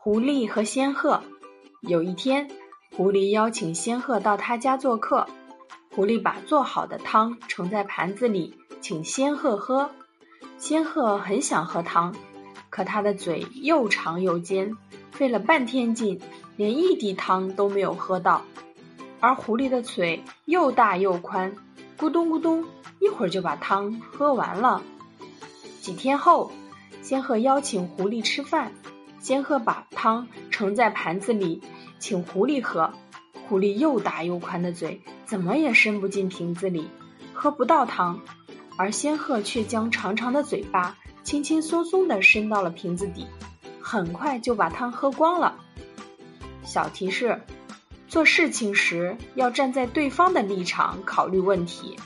狐狸和仙鹤。有一天，狐狸邀请仙鹤到他家做客。狐狸把做好的汤盛在盘子里，请仙鹤喝。仙鹤很想喝汤，可它的嘴又长又尖，费了半天劲，连一滴汤都没有喝到。而狐狸的嘴又大又宽，咕咚咕咚，一会儿就把汤喝完了。几天后，仙鹤邀请狐狸吃饭。仙鹤把汤盛在盘子里，请狐狸喝。狐狸又大又宽的嘴，怎么也伸不进瓶子里，喝不到汤。而仙鹤却将长长的嘴巴轻轻松松地伸到了瓶子底，很快就把汤喝光了。小提示：做事情时要站在对方的立场考虑问题。